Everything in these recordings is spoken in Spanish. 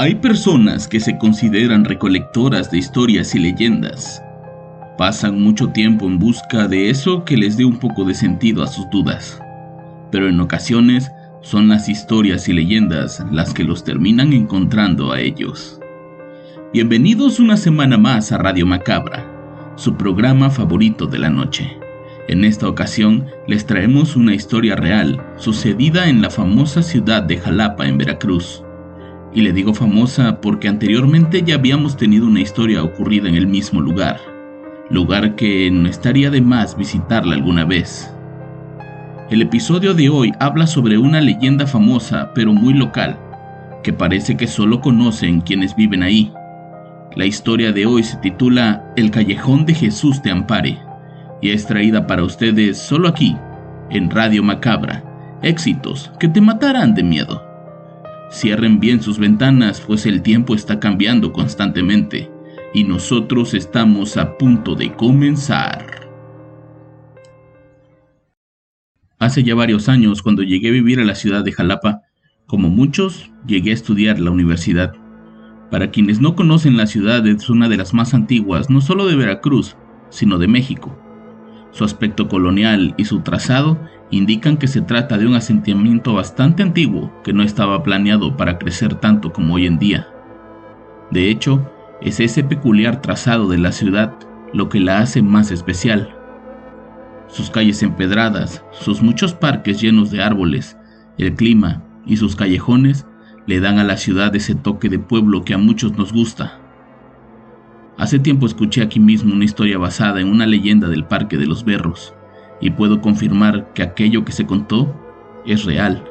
Hay personas que se consideran recolectoras de historias y leyendas. Pasan mucho tiempo en busca de eso que les dé un poco de sentido a sus dudas. Pero en ocasiones son las historias y leyendas las que los terminan encontrando a ellos. Bienvenidos una semana más a Radio Macabra, su programa favorito de la noche. En esta ocasión les traemos una historia real sucedida en la famosa ciudad de Jalapa en Veracruz. Y le digo famosa porque anteriormente ya habíamos tenido una historia ocurrida en el mismo lugar, lugar que no estaría de más visitarla alguna vez. El episodio de hoy habla sobre una leyenda famosa pero muy local, que parece que solo conocen quienes viven ahí. La historia de hoy se titula El Callejón de Jesús te ampare y es traída para ustedes solo aquí, en Radio Macabra, éxitos que te matarán de miedo. Cierren bien sus ventanas, pues el tiempo está cambiando constantemente y nosotros estamos a punto de comenzar. Hace ya varios años, cuando llegué a vivir a la ciudad de Jalapa, como muchos, llegué a estudiar la universidad. Para quienes no conocen la ciudad, es una de las más antiguas, no solo de Veracruz, sino de México. Su aspecto colonial y su trazado indican que se trata de un asentamiento bastante antiguo que no estaba planeado para crecer tanto como hoy en día. De hecho, es ese peculiar trazado de la ciudad lo que la hace más especial. Sus calles empedradas, sus muchos parques llenos de árboles, el clima y sus callejones le dan a la ciudad ese toque de pueblo que a muchos nos gusta. Hace tiempo escuché aquí mismo una historia basada en una leyenda del Parque de los Berros, y puedo confirmar que aquello que se contó es real.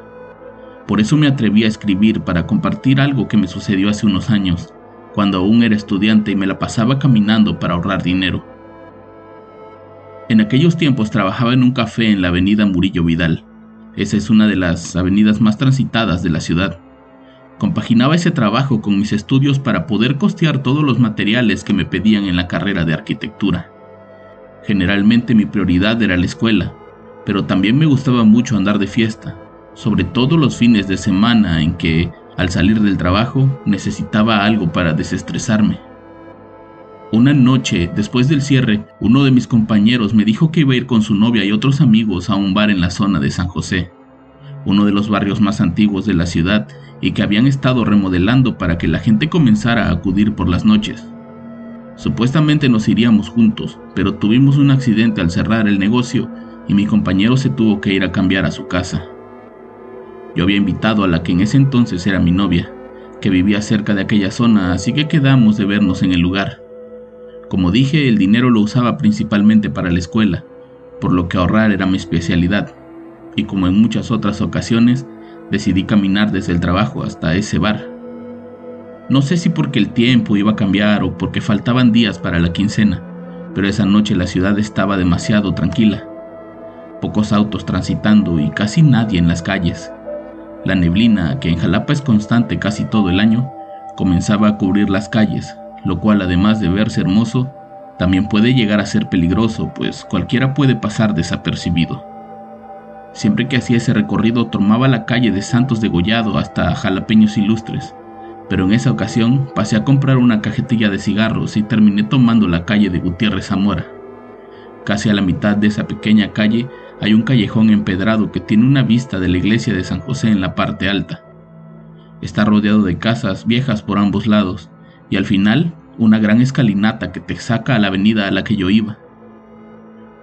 Por eso me atreví a escribir para compartir algo que me sucedió hace unos años, cuando aún era estudiante y me la pasaba caminando para ahorrar dinero. En aquellos tiempos trabajaba en un café en la avenida Murillo Vidal. Esa es una de las avenidas más transitadas de la ciudad. Compaginaba ese trabajo con mis estudios para poder costear todos los materiales que me pedían en la carrera de arquitectura. Generalmente mi prioridad era la escuela, pero también me gustaba mucho andar de fiesta, sobre todo los fines de semana en que, al salir del trabajo, necesitaba algo para desestresarme. Una noche, después del cierre, uno de mis compañeros me dijo que iba a ir con su novia y otros amigos a un bar en la zona de San José, uno de los barrios más antiguos de la ciudad y que habían estado remodelando para que la gente comenzara a acudir por las noches. Supuestamente nos iríamos juntos, pero tuvimos un accidente al cerrar el negocio y mi compañero se tuvo que ir a cambiar a su casa. Yo había invitado a la que en ese entonces era mi novia, que vivía cerca de aquella zona, así que quedamos de vernos en el lugar. Como dije, el dinero lo usaba principalmente para la escuela, por lo que ahorrar era mi especialidad, y como en muchas otras ocasiones, decidí caminar desde el trabajo hasta ese bar. No sé si porque el tiempo iba a cambiar o porque faltaban días para la quincena, pero esa noche la ciudad estaba demasiado tranquila. Pocos autos transitando y casi nadie en las calles. La neblina, que en Jalapa es constante casi todo el año, comenzaba a cubrir las calles, lo cual además de verse hermoso, también puede llegar a ser peligroso, pues cualquiera puede pasar desapercibido. Siempre que hacía ese recorrido tomaba la calle de Santos Degollado hasta Jalapeños Ilustres, pero en esa ocasión pasé a comprar una cajetilla de cigarros y terminé tomando la calle de Gutiérrez Zamora. Casi a la mitad de esa pequeña calle hay un callejón empedrado que tiene una vista de la iglesia de San José en la parte alta. Está rodeado de casas viejas por ambos lados y al final una gran escalinata que te saca a la avenida a la que yo iba.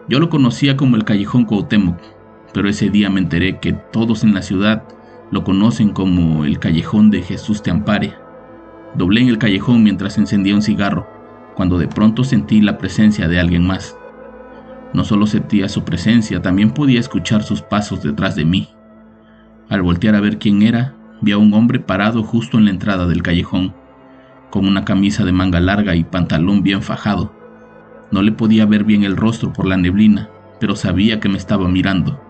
Yo lo conocía como el callejón Cuauhtémoc, pero ese día me enteré que todos en la ciudad lo conocen como el callejón de Jesús te ampare. Doblé en el callejón mientras encendía un cigarro, cuando de pronto sentí la presencia de alguien más. No solo sentía su presencia, también podía escuchar sus pasos detrás de mí. Al voltear a ver quién era, vi a un hombre parado justo en la entrada del callejón, con una camisa de manga larga y pantalón bien fajado. No le podía ver bien el rostro por la neblina, pero sabía que me estaba mirando.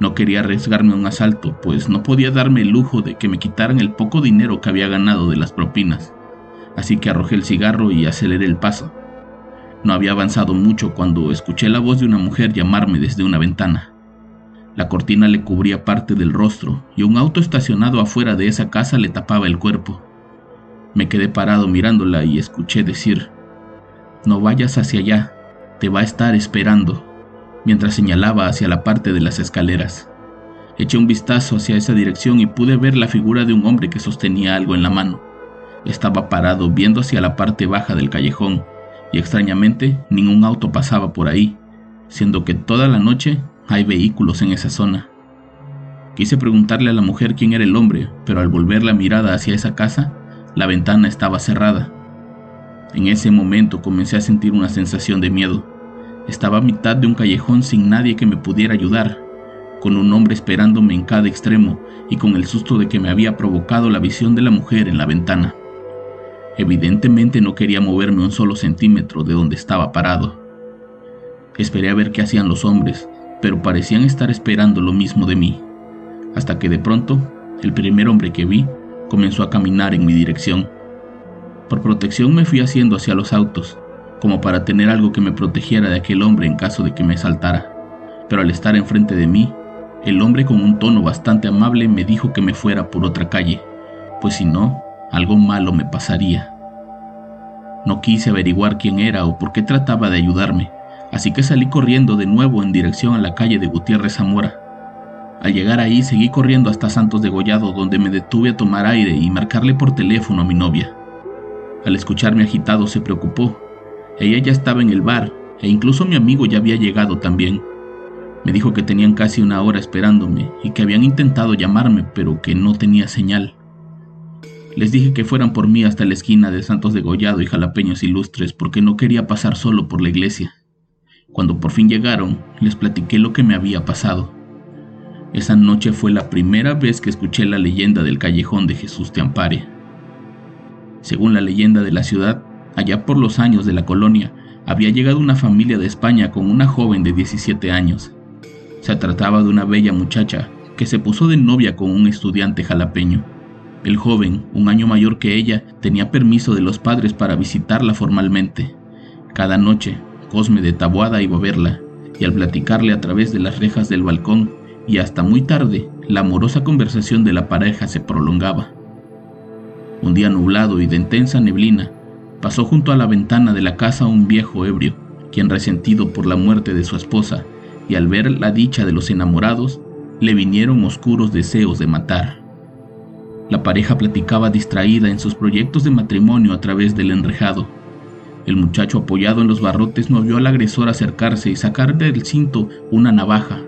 No quería arriesgarme a un asalto, pues no podía darme el lujo de que me quitaran el poco dinero que había ganado de las propinas, así que arrojé el cigarro y aceleré el paso. No había avanzado mucho cuando escuché la voz de una mujer llamarme desde una ventana. La cortina le cubría parte del rostro y un auto estacionado afuera de esa casa le tapaba el cuerpo. Me quedé parado mirándola y escuché decir, No vayas hacia allá, te va a estar esperando, mientras señalaba hacia la parte de las escaleras. Eché un vistazo hacia esa dirección y pude ver la figura de un hombre que sostenía algo en la mano. Estaba parado viendo hacia la parte baja del callejón y extrañamente ningún auto pasaba por ahí, siendo que toda la noche hay vehículos en esa zona. Quise preguntarle a la mujer quién era el hombre, pero al volver la mirada hacia esa casa, la ventana estaba cerrada. En ese momento comencé a sentir una sensación de miedo. Estaba a mitad de un callejón sin nadie que me pudiera ayudar, con un hombre esperándome en cada extremo y con el susto de que me había provocado la visión de la mujer en la ventana. Evidentemente no quería moverme un solo centímetro de donde estaba parado. Esperé a ver qué hacían los hombres, pero parecían estar esperando lo mismo de mí, hasta que de pronto el primer hombre que vi comenzó a caminar en mi dirección. Por protección me fui haciendo hacia los autos, como para tener algo que me protegiera de aquel hombre en caso de que me saltara. Pero al estar enfrente de mí, el hombre con un tono bastante amable me dijo que me fuera por otra calle, pues si no, algo malo me pasaría. No quise averiguar quién era o por qué trataba de ayudarme, así que salí corriendo de nuevo en dirección a la calle de Gutiérrez Zamora. Al llegar ahí seguí corriendo hasta Santos de Gollado, donde me detuve a tomar aire y marcarle por teléfono a mi novia. Al escucharme agitado se preocupó. Ella ya estaba en el bar e incluso mi amigo ya había llegado también. Me dijo que tenían casi una hora esperándome y que habían intentado llamarme pero que no tenía señal. Les dije que fueran por mí hasta la esquina de Santos de Gollado y Jalapeños Ilustres porque no quería pasar solo por la iglesia. Cuando por fin llegaron, les platiqué lo que me había pasado. Esa noche fue la primera vez que escuché la leyenda del callejón de Jesús te ampare. Según la leyenda de la ciudad, allá por los años de la colonia, había llegado una familia de España con una joven de 17 años. Se trataba de una bella muchacha que se puso de novia con un estudiante jalapeño. El joven, un año mayor que ella, tenía permiso de los padres para visitarla formalmente. Cada noche, Cosme de Tabuada iba a verla, y al platicarle a través de las rejas del balcón y hasta muy tarde, la amorosa conversación de la pareja se prolongaba. Un día nublado y de intensa neblina, pasó junto a la ventana de la casa un viejo ebrio, quien resentido por la muerte de su esposa y al ver la dicha de los enamorados, le vinieron oscuros deseos de matar. La pareja platicaba distraída en sus proyectos de matrimonio a través del enrejado, el muchacho apoyado en los barrotes no vio al agresor acercarse y sacar del cinto una navaja,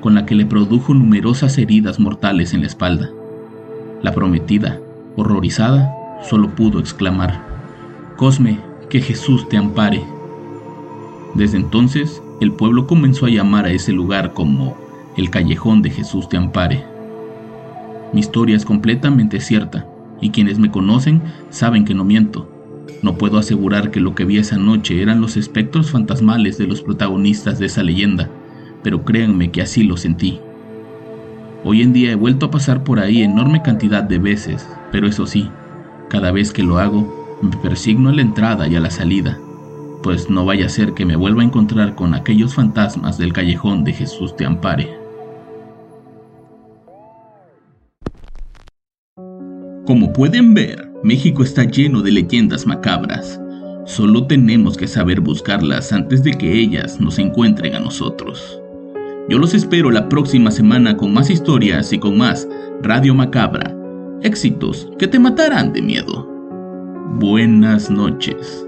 con la que le produjo numerosas heridas mortales en la espalda. La prometida, horrorizada, solo pudo exclamar, Cosme, que Jesús te ampare. Desde entonces, el pueblo comenzó a llamar a ese lugar como el callejón de Jesús te ampare. Mi historia es completamente cierta, y quienes me conocen saben que no miento. No puedo asegurar que lo que vi esa noche eran los espectros fantasmales de los protagonistas de esa leyenda, pero créanme que así lo sentí. Hoy en día he vuelto a pasar por ahí enorme cantidad de veces, pero eso sí, cada vez que lo hago, me persigno a la entrada y a la salida, pues no vaya a ser que me vuelva a encontrar con aquellos fantasmas del callejón de Jesús te ampare. Como pueden ver, México está lleno de leyendas macabras. Solo tenemos que saber buscarlas antes de que ellas nos encuentren a nosotros. Yo los espero la próxima semana con más historias y con más Radio Macabra. Éxitos que te matarán de miedo. Buenas noches.